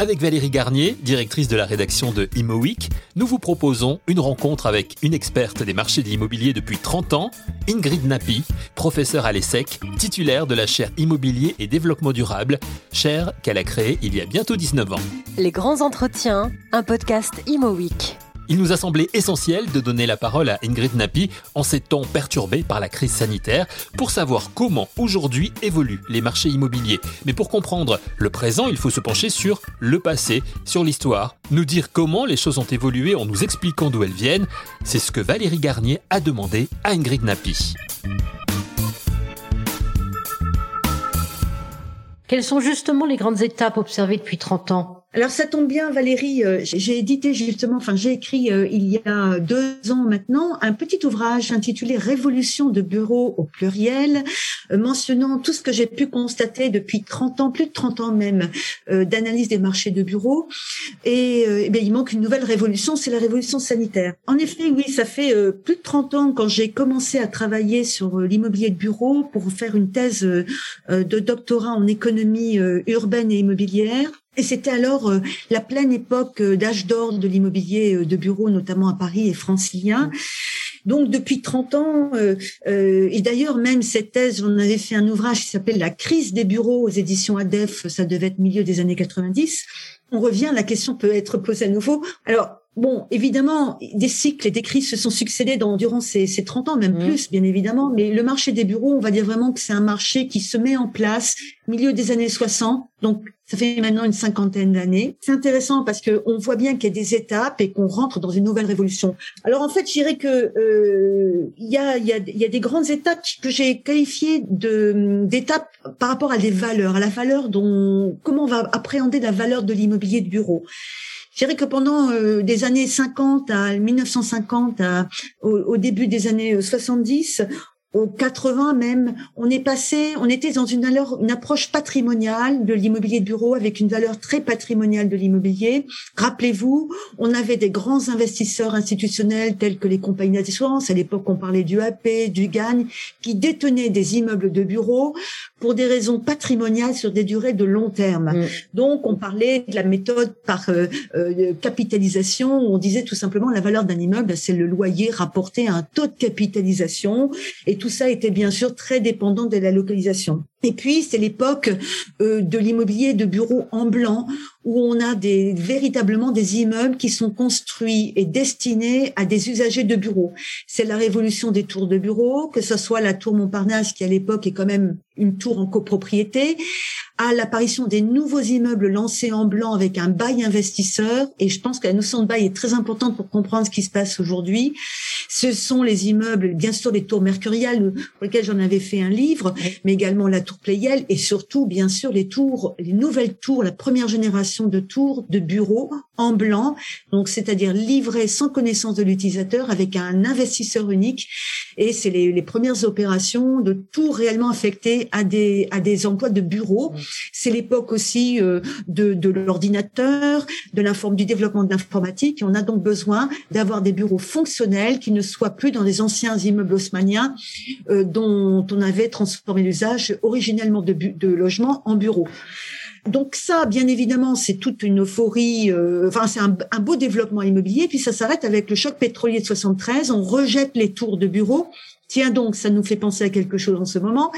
Avec Valérie Garnier, directrice de la rédaction de ImoWeek, nous vous proposons une rencontre avec une experte des marchés de l'immobilier depuis 30 ans, Ingrid Napi, professeure à l'ESSEC, titulaire de la chaire Immobilier et Développement Durable, chaire qu'elle a créée il y a bientôt 19 ans. Les grands entretiens, un podcast ImoWeek. Il nous a semblé essentiel de donner la parole à Ingrid Napi en ces temps perturbés par la crise sanitaire pour savoir comment aujourd'hui évoluent les marchés immobiliers. Mais pour comprendre le présent, il faut se pencher sur le passé, sur l'histoire, nous dire comment les choses ont évolué en nous expliquant d'où elles viennent. C'est ce que Valérie Garnier a demandé à Ingrid Napi. Quelles sont justement les grandes étapes observées depuis 30 ans? Alors ça tombe bien, Valérie. Euh, j'ai édité justement, enfin j'ai écrit euh, il y a deux ans maintenant un petit ouvrage intitulé Révolution de bureau au pluriel, euh, mentionnant tout ce que j'ai pu constater depuis 30 ans, plus de 30 ans même, d'analyse des marchés de bureaux. Et, eh il manque une nouvelle révolution, c'est la révolution sanitaire. En effet, oui, ça fait plus de 30 ans quand j'ai commencé à travailler sur l'immobilier de bureau pour faire une thèse de doctorat en économie urbaine et immobilière. Et c'était alors euh, la pleine époque euh, d'âge d'or de l'immobilier euh, de bureau, notamment à Paris et francilien. Donc depuis 30 ans, et d'ailleurs même cette thèse, on avait fait un ouvrage qui s'appelle La crise des bureaux aux éditions ADEF, ça devait être milieu des années 90. On revient, la question peut être posée à nouveau. Alors Bon, évidemment, des cycles et des crises se sont succédés dans, durant ces, ces 30 ans, même mmh. plus, bien évidemment. Mais le marché des bureaux, on va dire vraiment que c'est un marché qui se met en place milieu des années 60. Donc, ça fait maintenant une cinquantaine d'années. C'est intéressant parce que on voit bien qu'il y a des étapes et qu'on rentre dans une nouvelle révolution. Alors, en fait, je dirais que euh, il y, a, y, a, y a des grandes étapes que j'ai qualifiées de d'étapes par rapport à des valeurs, à la valeur dont comment on va appréhender la valeur de l'immobilier de bureau. Je dirais que pendant euh, des années 50 à 1950, au, début des années 70, au 80 même, on est passé, on était dans une, une approche patrimoniale de l'immobilier de bureau avec une valeur très patrimoniale de l'immobilier. Rappelez-vous, on avait des grands investisseurs institutionnels tels que les compagnies d'assurance, à l'époque on parlait du AP, du Gagne, qui détenaient des immeubles de bureau pour des raisons patrimoniales sur des durées de long terme. Mm. Donc on parlait de la méthode par euh, euh, capitalisation, où on disait tout simplement la valeur d'un immeuble, c'est le loyer rapporté à un taux de capitalisation et tout ça était bien sûr très dépendant de la localisation. Et puis c'est l'époque euh, de l'immobilier de bureaux en blanc où on a des véritablement des immeubles qui sont construits et destinés à des usagers de bureaux. C'est la révolution des tours de bureaux, que ce soit la tour Montparnasse qui à l'époque est quand même une tour en copropriété, à l'apparition des nouveaux immeubles lancés en blanc avec un bail investisseur. Et je pense que la notion de bail est très importante pour comprendre ce qui se passe aujourd'hui. Ce sont les immeubles, bien sûr, les tours mercuriales pour lesquelles j'en avais fait un livre, mais également la tour Playel et surtout, bien sûr, les tours, les nouvelles tours, la première génération de tours de bureaux en blanc, donc c'est-à-dire livrés sans connaissance de l'utilisateur avec un investisseur unique. Et c'est les, les, premières opérations de tours réellement affectés à des à des emplois de bureaux. C'est l'époque aussi euh, de, de l'ordinateur, de l'informe du développement de l'informatique. Et on a donc besoin d'avoir des bureaux fonctionnels qui ne soient plus dans les anciens immeubles haussmanniens euh, dont on avait transformé l'usage originellement de, de logement en bureaux. Donc ça, bien évidemment, c'est toute une euphorie. Euh, enfin, c'est un, beau développement immobilier. Puis ça s'arrête avec le choc pétrolier de 73. On rejette les tours de bureaux Tiens donc, ça nous fait penser à quelque chose en ce moment.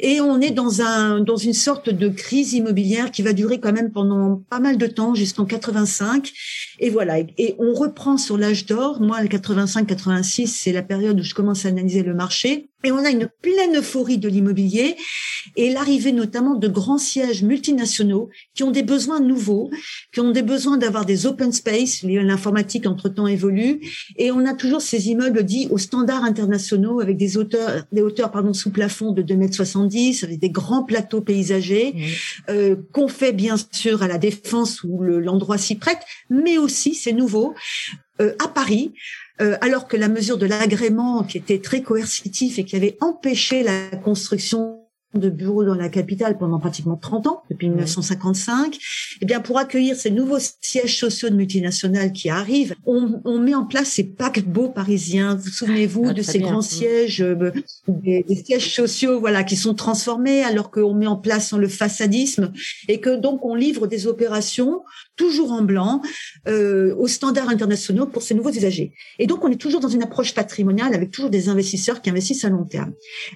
Et on est dans un dans une sorte de crise immobilière qui va durer quand même pendant pas mal de temps, jusqu'en 85. Et voilà. Et on reprend sur l'âge d'or. Moi, le 85-86, c'est la période où je commence à analyser le marché. Et on a une pleine euphorie de l'immobilier et l'arrivée notamment de grands sièges multinationaux qui ont des besoins nouveaux, qui ont des besoins d'avoir des open space. L'informatique entre-temps évolue et on a toujours ces immeubles dits aux standards internationaux avec des hauteurs, des hauteurs pardon sous plafond de 2,70 m avec des grands plateaux paysagers euh, qu'on fait bien sûr à la défense où l'endroit s'y prête, mais aussi c'est nouveau euh, à Paris euh, alors que la mesure de l'agrément, qui était très coercitif et qui avait empêché la construction de bureaux dans la capitale pendant pratiquement 30 ans, depuis 1955, eh bien, pour accueillir ces nouveaux sièges sociaux de multinationales qui arrivent, on, on met en place ces paquebots parisiens. Vous souvenez-vous ah, de ces grands sièges, euh, des, des, sièges sociaux, voilà, qui sont transformés alors qu'on met en place le façadisme et que donc on livre des opérations toujours en blanc euh, aux standards internationaux pour ces nouveaux usagers. Et donc on est toujours dans une approche patrimoniale avec toujours des investisseurs qui investissent à long terme.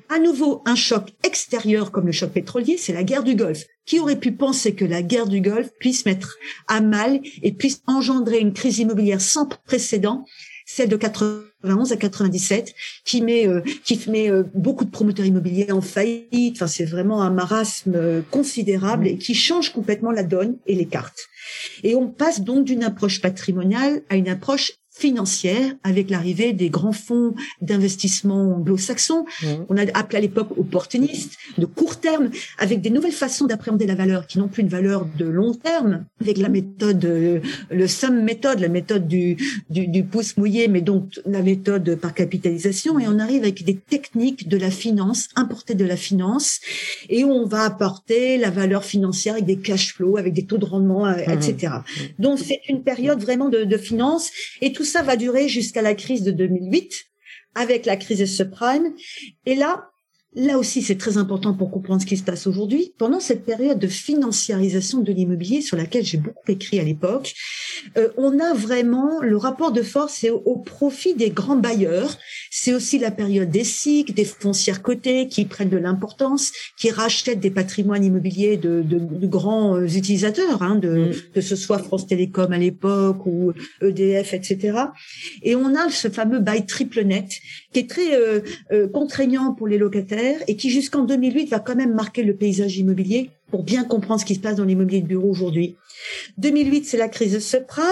À nouveau, un choc extérieur comme le choc pétrolier, c'est la guerre du Golfe. Qui aurait pu penser que la guerre du Golfe puisse mettre à mal et puisse engendrer une crise immobilière sans précédent celle de 91 à 97, qui met euh, qui met euh, beaucoup de promoteurs immobiliers en faillite. Enfin, c'est vraiment un marasme euh, considérable et qui change complètement la donne et les cartes. Et on passe donc d'une approche patrimoniale à une approche financière avec l'arrivée des grands fonds d'investissement anglo-saxons. Mmh. On a appelé à l'époque opportunistes, de court terme, avec des nouvelles façons d'appréhender la valeur qui n'ont plus une valeur de long terme, avec la méthode, euh, le sum méthode, la méthode du, du, du, pouce mouillé, mais donc la méthode par capitalisation. Et on arrive avec des techniques de la finance, importées de la finance, et où on va apporter la valeur financière avec des cash flows, avec des taux de rendement, euh, etc. Mmh. Donc c'est une période vraiment de, de finance, et tout ça va durer jusqu'à la crise de 2008, avec la crise des subprimes. Et là, Là aussi, c'est très important pour comprendre ce qui se passe aujourd'hui. Pendant cette période de financiarisation de l'immobilier sur laquelle j'ai beaucoup écrit à l'époque, euh, on a vraiment le rapport de force au, au, profit des grands bailleurs. C'est aussi la période des SIC, des foncières cotées qui prennent de l'importance, qui rachètent des patrimoines immobiliers de, de, de grands euh, utilisateurs, hein, de, mm. que ce soit France Télécom à l'époque ou EDF, etc. Et on a ce fameux bail triple net qui est très euh, euh contraignant pour les locataires et qui jusqu'en 2008 va quand même marquer le paysage immobilier pour bien comprendre ce qui se passe dans l'immobilier de bureau aujourd'hui. 2008, c'est la crise de subprime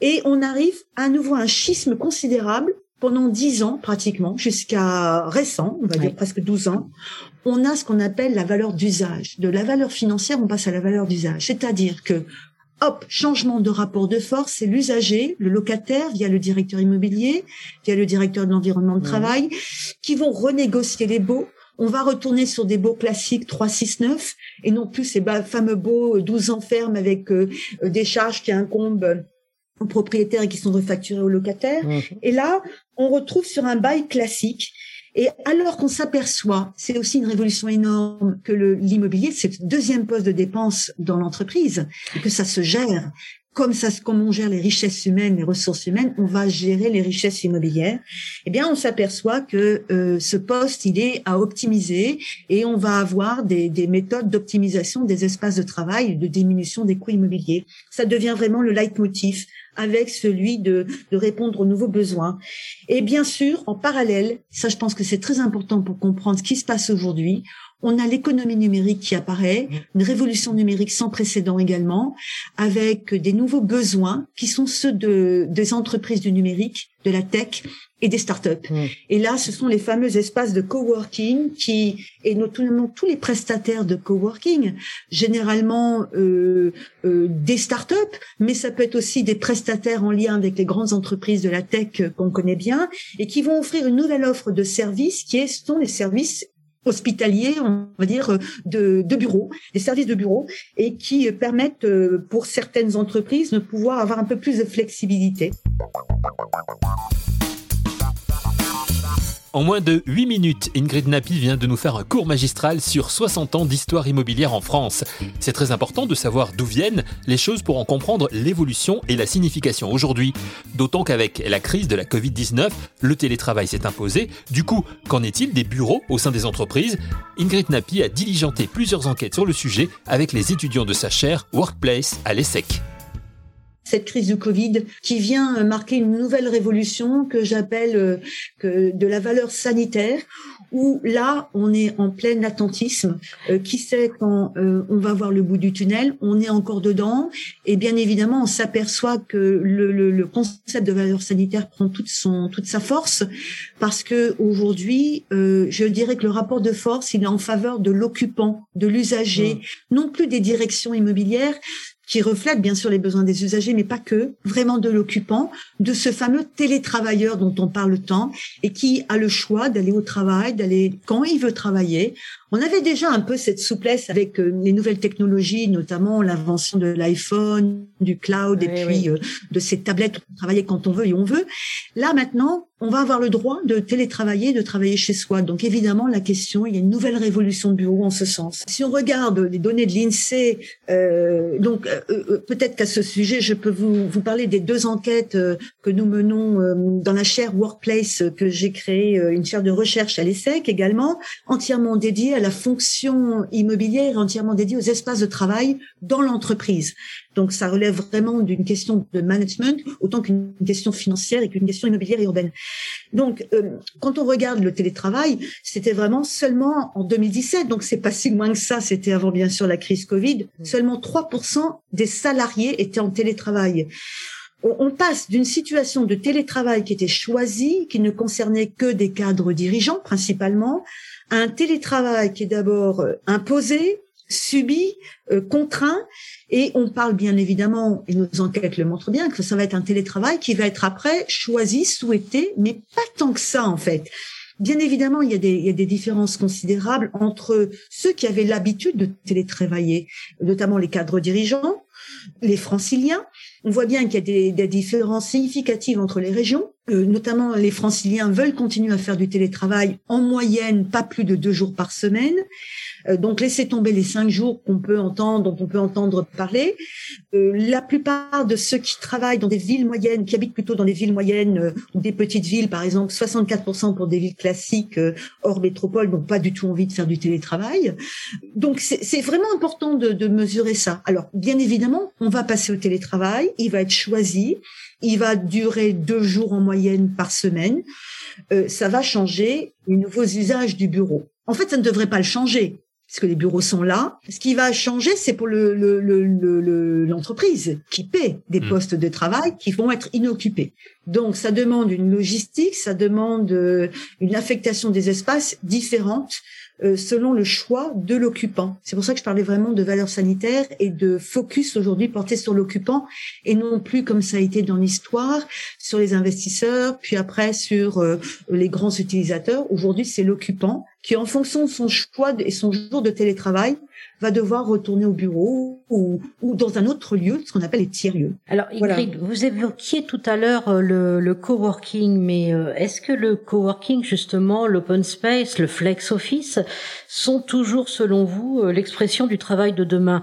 et on arrive à nouveau à un schisme considérable pendant dix ans pratiquement, jusqu'à récent, on va dire presque 12 ans, on a ce qu'on appelle la valeur d'usage. De la valeur financière, on passe à la valeur d'usage. C'est-à-dire que hop, changement de rapport de force, c'est l'usager, le locataire, via le directeur immobilier, via le directeur de l'environnement de travail, qui vont renégocier les baux on va retourner sur des baux classiques 3, 6, 9 et non plus ces fameux baux 12 ans ferme avec euh, euh, des charges qui incombent aux propriétaires et qui sont refacturés aux locataires. Mmh. Et là, on retrouve sur un bail classique. Et alors qu'on s'aperçoit, c'est aussi une révolution énorme que l'immobilier, c'est le deuxième poste de dépense dans l'entreprise, que ça se gère comme ça, comme on gère les richesses humaines, les ressources humaines, on va gérer les richesses immobilières. Eh bien, on s'aperçoit que euh, ce poste, il est à optimiser et on va avoir des, des méthodes d'optimisation des espaces de travail, de diminution des coûts immobiliers. Ça devient vraiment le leitmotiv avec celui de, de répondre aux nouveaux besoins. Et bien sûr, en parallèle, ça, je pense que c'est très important pour comprendre ce qui se passe aujourd'hui on a l'économie numérique qui apparaît, une révolution numérique sans précédent également, avec des nouveaux besoins qui sont ceux de, des entreprises du numérique, de la tech et des startups. Mmh. Et là, ce sont les fameux espaces de coworking qui, et notamment tous les prestataires de coworking, généralement euh, euh, des startups, mais ça peut être aussi des prestataires en lien avec les grandes entreprises de la tech qu'on connaît bien, et qui vont offrir une nouvelle offre de services qui est, sont les services hospitaliers, on va dire, de, de bureaux, des services de bureaux, et qui permettent euh, pour certaines entreprises de pouvoir avoir un peu plus de flexibilité. En moins de 8 minutes, Ingrid Napi vient de nous faire un cours magistral sur 60 ans d'histoire immobilière en France. C'est très important de savoir d'où viennent les choses pour en comprendre l'évolution et la signification aujourd'hui. D'autant qu'avec la crise de la Covid-19, le télétravail s'est imposé. Du coup, qu'en est-il des bureaux au sein des entreprises? Ingrid Napi a diligenté plusieurs enquêtes sur le sujet avec les étudiants de sa chaire Workplace à l'ESSEC cette crise du Covid qui vient euh, marquer une nouvelle révolution que j'appelle euh, que de la valeur sanitaire où là on est en plein attentisme. Euh, qui sait quand on va voir le bout du tunnel? On est encore dedans et bien évidemment on s'aperçoit que le, le, le, concept de valeur sanitaire prend toute son toute sa force parce que aujourd'hui je dirais que le rapport de force il est en faveur de l'occupant, de l'usager, mmh. non plus des directions immobilières qui reflète bien sûr les besoins des usagers, mais pas que, vraiment de l'occupant, de ce fameux télétravailleur dont on parle tant et qui a le choix d'aller au travail, d'aller quand il veut travailler. On avait déjà un peu cette souplesse avec euh, les nouvelles technologies, notamment l'invention de l'iPhone, du cloud et puis euh, de ces tablettes où on travaillait quand on veut et on veut. Là maintenant, on va avoir le droit de télétravailler, de travailler chez soi. Donc évidemment, la question, il y a une nouvelle révolution de bureau en ce sens. Si on regarde les données de l'INSEE, euh, donc euh, euh, peut-être qu'à ce sujet, je peux vous, vous parler des deux enquêtes que nous menons dans la chaire Workplace que j'ai créée, une chaire de recherche à l'ESSEC également, entièrement dédiée à la fonction immobilière, entièrement dédiée aux espaces de travail dans l'entreprise. Donc ça relève vraiment d'une question de management autant qu'une question financière et qu'une question immobilière et urbaine. Donc euh, quand on regarde le télétravail, c'était vraiment seulement en 2017, donc c'est pas si loin que ça, c'était avant bien sûr la crise Covid, mmh. seulement 3% des salariés étaient en télétravail. On passe d'une situation de télétravail qui était choisie, qui ne concernait que des cadres dirigeants principalement, à un télétravail qui est d'abord euh, imposé, subi, euh, contraint, et on parle bien évidemment, et nos enquêtes le montrent bien, que ça va être un télétravail qui va être après choisi, souhaité, mais pas tant que ça en fait. Bien évidemment, il y, a des, il y a des différences considérables entre ceux qui avaient l'habitude de télétravailler, notamment les cadres dirigeants, les franciliens. On voit bien qu'il y a des, des, différences significatives entre les régions. Euh, notamment, les franciliens veulent continuer à faire du télétravail en moyenne, pas plus de deux jours par semaine. Euh, donc laissez tomber les cinq jours qu'on peut entendre, dont on peut entendre parler. Euh, la plupart de ceux qui travaillent dans des villes moyennes, qui habitent plutôt dans des villes moyennes euh, ou des petites villes, par exemple, 64% pour des villes classiques hors métropole, n'ont pas du tout envie de faire du télétravail. Donc c'est vraiment important de, de mesurer ça. Alors bien évidemment, on va passer au télétravail, il va être choisi, il va durer deux jours en moyenne par semaine. Euh, ça va changer les nouveaux usages du bureau. En fait, ça ne devrait pas le changer puisque les bureaux sont là. Ce qui va changer, c'est pour l'entreprise le, le, qui paie des hmm. postes de travail qui vont être inoccupés. Donc, ça demande une logistique, ça demande euh, une affectation des espaces différente selon le choix de l'occupant. C'est pour ça que je parlais vraiment de valeur sanitaire et de focus aujourd'hui porté sur l'occupant et non plus comme ça a été dans l'histoire sur les investisseurs, puis après sur euh, les grands utilisateurs. Aujourd'hui, c'est l'occupant qui, en fonction de son choix et son jour de télétravail, va devoir retourner au bureau ou, ou dans un autre lieu, ce qu'on appelle les tiers-lieux. Alors Ingrid, vous évoquiez tout à l'heure euh, le, le coworking, mais euh, est-ce que le coworking, justement, l'open space, le flex office, sont toujours, selon vous, euh, l'expression du travail de demain?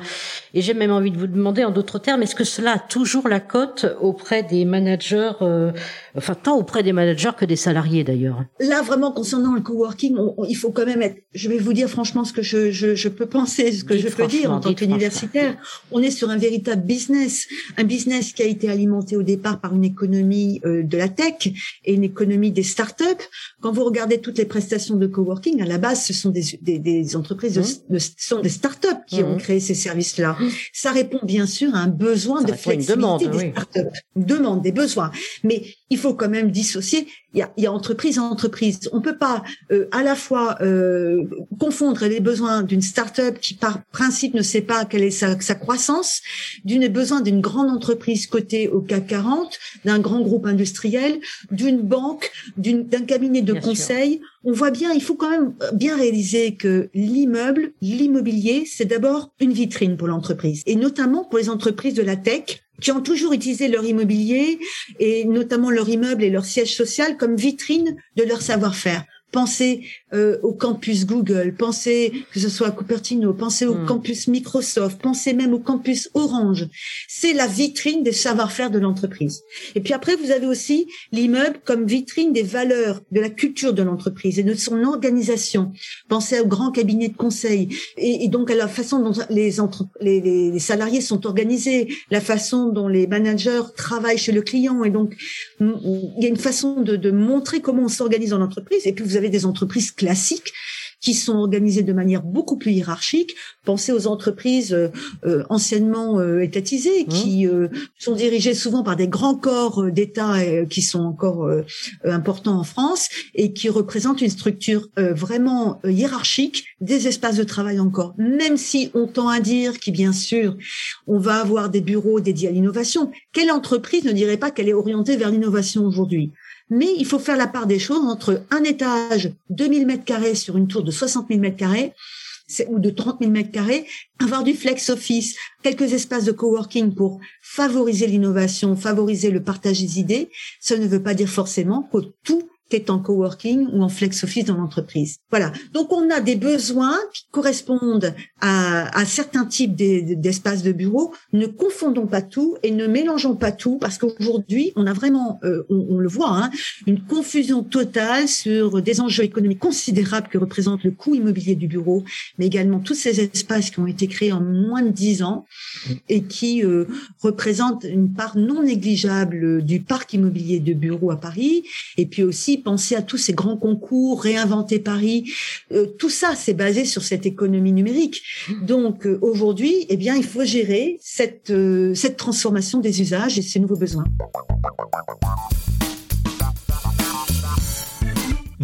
Et j'ai même envie de vous demander, en d'autres termes, est-ce que cela a toujours la cote auprès des managers, enfin tant auprès des managers que des salariés d'ailleurs Là, vraiment, concernant le coworking, il faut quand même être, je vais vous dire franchement ce que je, je, je peux penser, que je peux dire en tant qu'universitaire. On est sur un véritable business, un business qui a été alimenté au départ par une économie euh, de la tech et une économie des startups. Quand vous regardez toutes les prestations de coworking, à la base, ce sont des, des, des entreprises, de, mmh. de, sont des startups qui ont mmh. créé ces services-là. Mmh. Ça répond bien sûr à un besoin de flexibilité demande, des startups, une demande, des besoins. Mais il faut quand même dissocier. Il y a, il y a entreprise à entreprise. On peut pas euh, à la fois euh, confondre les besoins d'une startup qui par principe ne sait pas quelle est sa, sa croissance, d'une besoin d'une grande entreprise cotée au CAC 40, d'un grand groupe industriel, d'une banque, d'un cabinet de conseil. On voit bien, il faut quand même bien réaliser que l'immeuble, l'immobilier, c'est d'abord une vitrine pour l'entreprise, et notamment pour les entreprises de la tech qui ont toujours utilisé leur immobilier et notamment leur immeuble et leur siège social comme vitrine de leur savoir-faire. Pensez euh, au campus Google, pensez que ce soit à Cupertino, pensez au hmm. campus Microsoft, pensez même au campus Orange. C'est la vitrine des savoir-faire de l'entreprise. Et puis après, vous avez aussi l'immeuble comme vitrine des valeurs, de la culture de l'entreprise et de son organisation. Pensez au grand cabinet de conseil et, donc à la façon dont les, les, les, salariés sont organisés, la façon dont les managers travaillent chez le client. Et donc, il y a une façon de, de montrer comment on s'organise dans l'entreprise. Et puis, vous avez des entreprises classiques qui sont organisées de manière beaucoup plus hiérarchique. Pensez aux entreprises euh, euh, anciennement euh, étatisées, mmh. qui sont dirigées souvent par des grands corps d'État qui sont encore importants en France et qui représentent une structure vraiment hiérarchique des espaces de travail encore. Même si on tend à dire qu'il bien sûr on va avoir des bureaux dédiés à l'innovation, quelle entreprise ne dirait pas qu'elle est orientée vers l'innovation aujourd'hui? Mais il faut faire la part des choses entre un étage, 2000 mètres carrés sur une tour de 60 000 mètres carrés, ou de 30 000 mètres carrés, avoir du flex office, quelques espaces de coworking pour favoriser l'innovation, favoriser le partage des idées, ça ne veut pas dire forcément que tout est en coworking ou en flex office dans l'entreprise. Voilà. Donc on a des besoins qui correspondent à, à certains types d'espaces de bureau. Ne confondons pas tout et ne mélangeons pas tout parce qu'aujourd'hui on a vraiment, euh, on, le voit, hein, une confusion totale sur des enjeux économiques considérables que représente le coût immobilier du bureau, mais également tous ces espaces qui ont été créés en moins de dix ans et qui euh, représentent une part non négligeable du parc immobilier de bureaux à Paris et puis aussi penser à tous ces grands concours, réinventer Paris. Euh, tout ça, c'est basé sur cette économie numérique. Donc euh, aujourd'hui, eh bien, il faut gérer cette euh, cette transformation des usages et ces nouveaux besoins.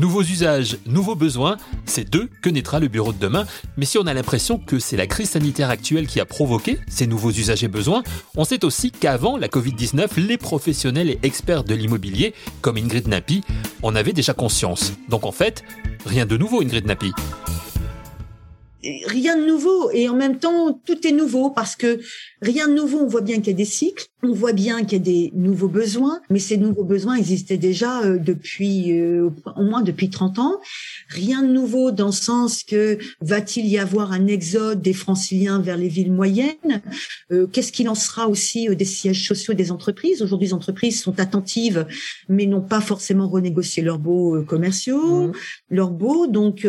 Nouveaux usages, nouveaux besoins, c'est d'eux que naîtra le bureau de demain. Mais si on a l'impression que c'est la crise sanitaire actuelle qui a provoqué ces nouveaux usages et besoins, on sait aussi qu'avant la Covid-19, les professionnels et experts de l'immobilier, comme Ingrid Napi, en avaient déjà conscience. Donc en fait, rien de nouveau Ingrid Napi rien de nouveau et en même temps tout est nouveau parce que rien de nouveau on voit bien qu'il y a des cycles on voit bien qu'il y a des nouveaux besoins, mais ces nouveaux besoins existaient déjà euh, depuis euh, au moins depuis 30 ans. Rien de nouveau dans le sens que va-t-il y avoir un exode des franciliens vers les villes moyennes? Euh, Qu'est-ce qu'il en sera aussi des sièges sociaux des entreprises? Aujourd'hui, les entreprises sont attentives, mais n'ont pas forcément renégocié leurs baux commerciaux, mmh. leurs baux. Donc,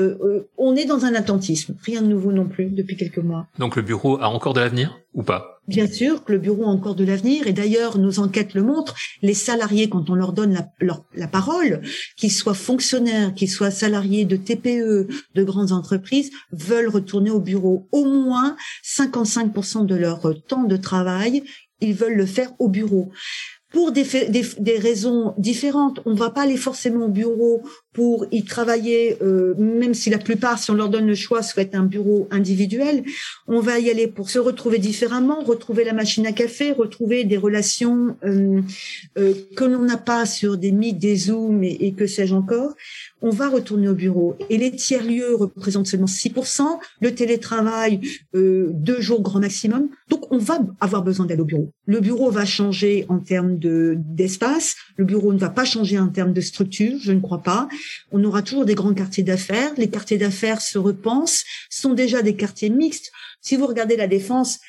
on est dans un attentisme. Rien de nouveau non plus depuis quelques mois. Donc, le bureau a encore de l'avenir ou pas? Bien sûr que le bureau a encore de l'avenir et d'ailleurs nos enquêtes le montrent, les salariés quand on leur donne la, la parole, qu'ils soient fonctionnaires, qu'ils soient salariés de TPE, de grandes entreprises, veulent retourner au bureau. Au moins 55% de leur temps de travail, ils veulent le faire au bureau pour des, des, des, raisons différentes. On ne va pas aller forcément au bureau pour y travailler, euh, même si la plupart, si on leur donne le choix, souhaitent un bureau individuel. On va y aller pour se retrouver différemment, retrouver la machine à café, retrouver des relations euh, euh, que l'on n'a pas sur des Meet, des Zooms et, et que sais-je encore. On va retourner au bureau. Et les tiers-lieux représentent seulement 6%, le télétravail, euh, deux jours grand maximum. Donc, on va avoir besoin d'aller au bureau. Le bureau va changer en termes de d'espace. Le bureau ne va pas changer en termes de structure, je ne crois pas. On aura toujours des grands quartiers d'affaires. Les quartiers d'affaires se repensent, sont déjà des quartiers mixtes. Si vous regardez la défense,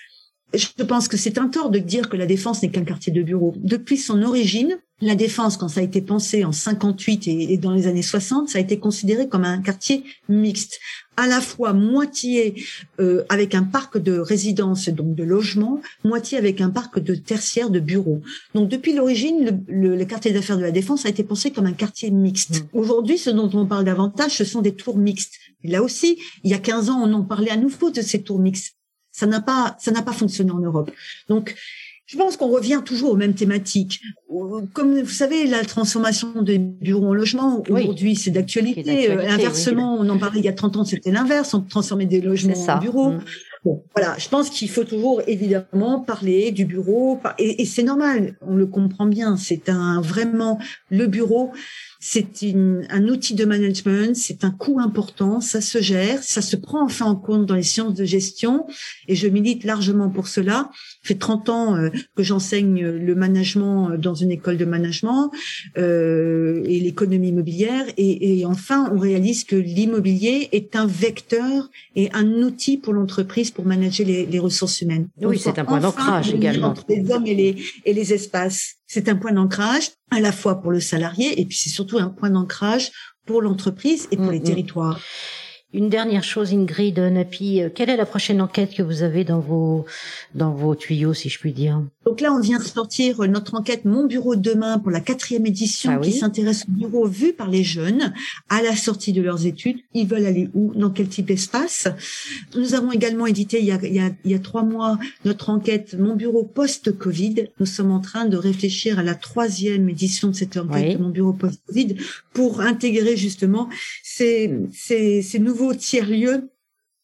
je pense que c'est un tort de dire que la défense n'est qu'un quartier de bureau. Depuis son origine, la défense, quand ça a été pensé en 58 et, dans les années 60, ça a été considéré comme un quartier mixte, à la fois moitié euh, avec un parc de résidences, donc de logements, moitié avec un parc de tertiaires de bureaux. Donc depuis l'origine, le, le, quartier d'affaires de la défense a été pensé comme un quartier mixte. Mmh. Aujourd'hui, ce dont on parle davantage, ce sont des tours mixtes. là aussi, il y a 15 ans, on en parlait à nouveau de ces tours mixtes. Ça n'a pas, ça n'a pas fonctionné en Europe. Donc, je pense qu'on revient toujours aux mêmes thématiques. Comme vous savez, la transformation des bureaux en logement, aujourd'hui, c'est d'actualité. Inversement, on en parlait il y a 30 ans, c'était l'inverse. On transformait des logements en bureaux. Mm. Bon, voilà, je pense qu'il faut toujours évidemment parler du bureau et, et c'est normal, on le comprend bien. C'est un vraiment le bureau c'est un outil de management, c'est un coût important, ça se gère, ça se prend enfin en compte dans les sciences de gestion et je milite largement pour cela. Ça fait 30 ans euh, que j'enseigne le management euh, dans une école de management euh, et l'économie immobilière et, et, enfin on réalise que l'immobilier est un vecteur et un outil pour l'entreprise pour manager les, les ressources humaines. oui, c'est un point d'ancrage également. Entre les hommes et les, et les espaces. C'est un point d'ancrage à la fois pour le salarié et puis c'est surtout un point d'ancrage pour l'entreprise et pour mm, les mm. territoires. Une dernière chose, Ingrid Napi, quelle est la prochaine enquête que vous avez dans vos dans vos tuyaux, si je puis dire? Donc là, on vient de sortir notre enquête Mon bureau de demain pour la quatrième édition, ah qui s'intéresse au bureau vu par les jeunes à la sortie de leurs études. Ils veulent aller où? Dans quel type d'espace? Nous avons également édité il y, a, il, y a, il y a trois mois notre enquête Mon bureau post-Covid. Nous sommes en train de réfléchir à la troisième édition de cette enquête Mon bureau post-Covid pour intégrer justement ces, ces, ces nouveaux tiers-lieux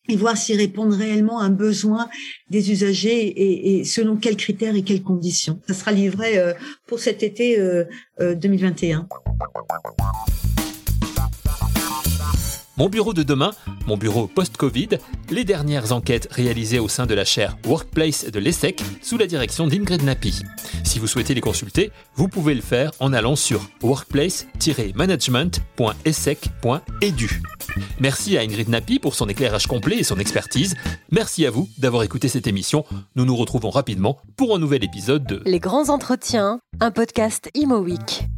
et voir s'ils répondent réellement à un besoin des usagers et, selon quels critères et quelles conditions. Ça sera livré euh, pour cet été 2021. Mon bureau de demain, mon bureau post-Covid, les dernières enquêtes réalisées au sein de la chaire Workplace de l'ESSEC sous la direction d'Ingrid Napi. Si vous souhaitez les consulter, vous pouvez le faire en allant sur workplace-management.essec.edu. Merci à Ingrid Napi pour son éclairage complet et son expertise. Merci à vous d'avoir écouté cette émission. Nous nous retrouvons rapidement pour un nouvel épisode de Les grands entretiens, un podcast Imo Week.